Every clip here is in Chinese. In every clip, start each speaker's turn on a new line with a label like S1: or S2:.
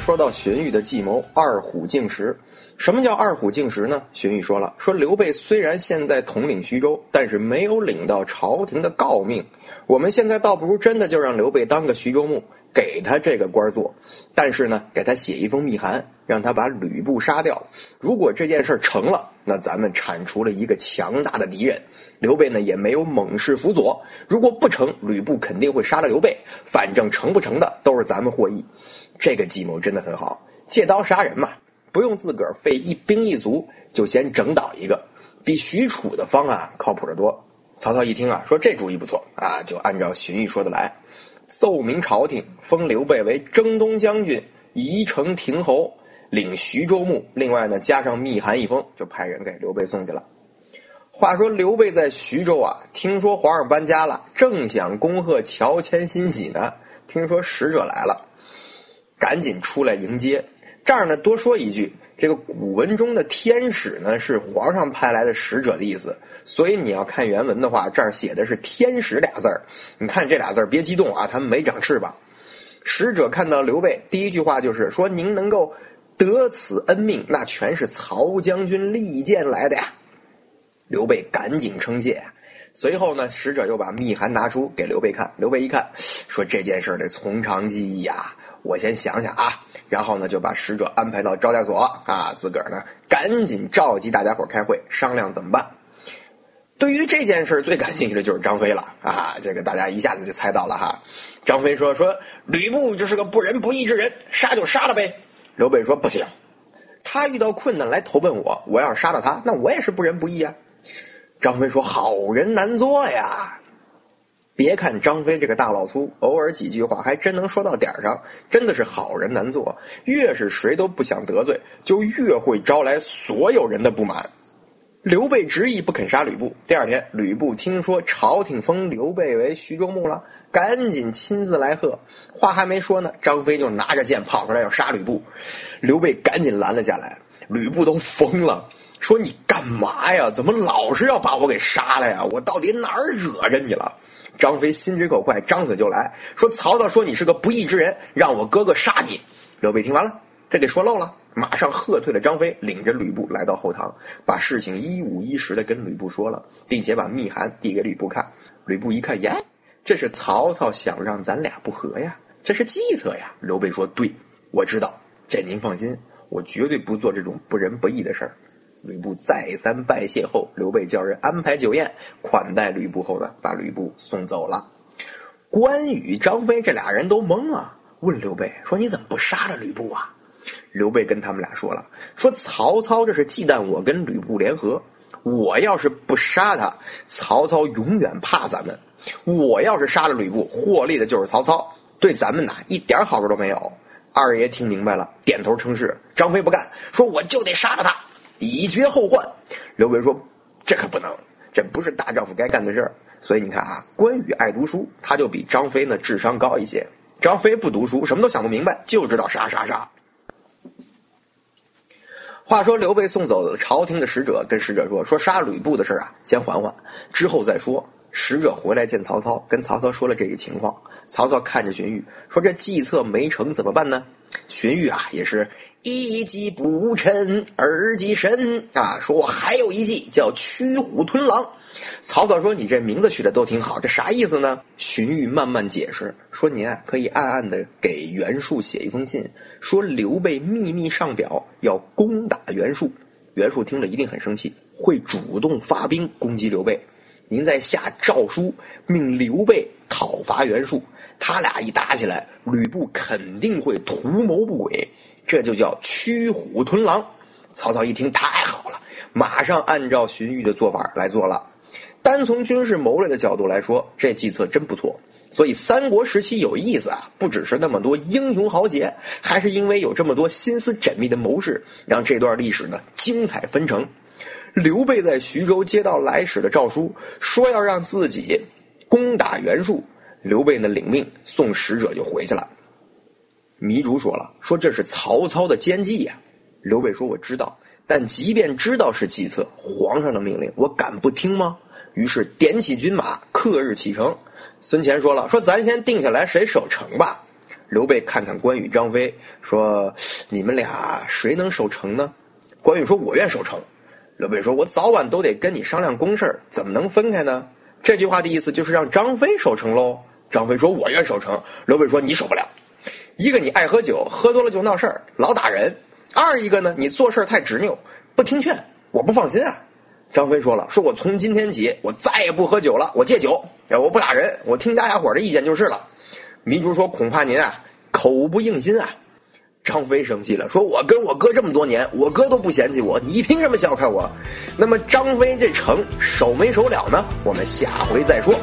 S1: 说到荀彧的计谋二虎竞食，什么叫二虎竞食呢？荀彧说了，说刘备虽然现在统领徐州，但是没有领到朝廷的诰命。我们现在倒不如真的就让刘备当个徐州牧，给他这个官做。但是呢，给他写一封密函，让他把吕布杀掉。如果这件事成了，那咱们铲除了一个强大的敌人。刘备呢也没有猛士辅佐。如果不成，吕布肯定会杀了刘备。反正成不成的，都是咱们获益。这个计谋真的很好，借刀杀人嘛，不用自个儿费一兵一卒就先整倒一个，比许褚的方案靠谱的多。曹操一听啊，说这主意不错啊，就按照荀彧说的来，奏明朝廷，封刘备为征东将军、宜城亭侯，领徐州牧。另外呢，加上密函一封，就派人给刘备送去了。话说刘备在徐州啊，听说皇上搬家了，正想恭贺乔迁新喜呢，听说使者来了。赶紧出来迎接。这儿呢，多说一句，这个古文中的天使呢，是皇上派来的使者的意思。所以你要看原文的话，这儿写的是天使俩字儿。你看这俩字儿，别激动啊，他们没长翅膀。使者看到刘备，第一句话就是说：“您能够得此恩命，那全是曹将军利剑来的呀。”刘备赶紧称谢。随后呢，使者又把密函拿出给刘备看。刘备一看，说：“这件事得从长计议呀。”我先想想啊，然后呢就把使者安排到招待所啊，自个儿呢赶紧召集大家伙开会商量怎么办。对于这件事最感兴趣的就是张飞了啊，这个大家一下子就猜到了哈。张飞说说吕布就是个不仁不义之人，杀就杀了呗。刘备说不行，他遇到困难来投奔我，我要是杀了他，那我也是不仁不义啊。张飞说好人难做呀。别看张飞这个大老粗，偶尔几句话还真能说到点上，真的是好人难做。越是谁都不想得罪，就越会招来所有人的不满。刘备执意不肯杀吕布。第二天，吕布听说朝廷封刘备为徐州牧了，赶紧亲自来贺。话还没说呢，张飞就拿着剑跑出来要杀吕布。刘备赶紧拦了下来。吕布都疯了，说你干嘛呀？怎么老是要把我给杀了呀？我到底哪儿惹着你了？张飞心直口快，张嘴就来说：“曹操说你是个不义之人，让我哥哥杀你。”刘备听完了，这给说漏了，马上喝退了张飞，领着吕布来到后堂，把事情一五一十的跟吕布说了，并且把密函递给吕布看。吕布一看，耶，这是曹操想让咱俩不和呀，这是计策呀。刘备说：“对，我知道，这您放心，我绝对不做这种不仁不义的事儿。”吕布再三拜谢后，刘备叫人安排酒宴款待吕布后呢，把吕布送走了。关羽、张飞这俩人都懵了，问刘备说：“你怎么不杀了吕布啊？”刘备跟他们俩说了：“说曹操这是忌惮我跟吕布联合，我要是不杀他，曹操永远怕咱们；我要是杀了吕布，获利的就是曹操，对咱们呐一点好处都没有。”二爷听明白了，点头称是。张飞不干，说：“我就得杀了他。”以绝后患。刘备说：“这可不能，这不是大丈夫该干的事儿。”所以你看啊，关羽爱读书，他就比张飞呢智商高一些。张飞不读书，什么都想不明白，就知道杀杀杀。话说刘备送走朝廷的使者，跟使者说：“说杀吕布的事啊，先缓缓，之后再说。”使者回来见曹操，跟曹操说了这个情况。曹操看着荀彧说：“这计策没成怎么办呢？”荀彧啊，也是一计不成，二计神啊，说我还有一计叫驱虎吞狼。曹操说：“你这名字取的都挺好，这啥意思呢？”荀彧慢慢解释说：“您啊，可以暗暗的给袁术写一封信，说刘备秘密上表要攻打袁术。袁术听了一定很生气，会主动发兵攻击刘备。”您再下诏书，命刘备讨伐袁术，他俩一打起来，吕布肯定会图谋不轨，这就叫驱虎吞狼。曹操一听，太好了，马上按照荀彧的做法来做了。单从军事谋略的角度来说，这计策真不错。所以三国时期有意思啊，不只是那么多英雄豪杰，还是因为有这么多心思缜密的谋士，让这段历史呢精彩纷呈。刘备在徐州接到来使的诏书，说要让自己攻打袁术。刘备呢领命，送使者就回去了。糜竺说了，说这是曹操的奸计呀。刘备说我知道，但即便知道是计策，皇上的命令我敢不听吗？于是点起军马，刻日启程。孙乾说了，说咱先定下来谁守城吧。刘备看看关羽、张飞，说你们俩谁能守城呢？关羽说，我愿守城。刘备说：“我早晚都得跟你商量公事，怎么能分开呢？”这句话的意思就是让张飞守城喽。张飞说：“我愿守城。”刘备说：“你守不了。一个你爱喝酒，喝多了就闹事儿，老打人；二一个呢，你做事太执拗，不听劝，我不放心啊。”张飞说了：“说我从今天起，我再也不喝酒了，我戒酒，我不打人，我听大家伙的意见就是了。”糜竺说：“恐怕您啊，口不应心啊。”张飞生气了，说：“我跟我哥这么多年，我哥都不嫌弃我，你凭什么小看我？”那么张飞这城守没守了呢？我们下回再说。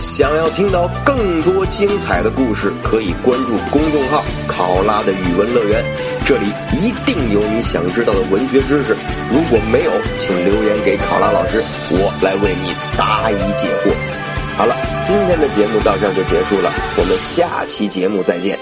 S1: 想要听到更多精彩的故事，可以关注公众号“考拉的语文乐园”，这里一定有你想知道的文学知识。如果没有，请留言给考拉老师，我来为你答疑解惑。好了，今天的节目到这儿就结束了，我们下期节目再见。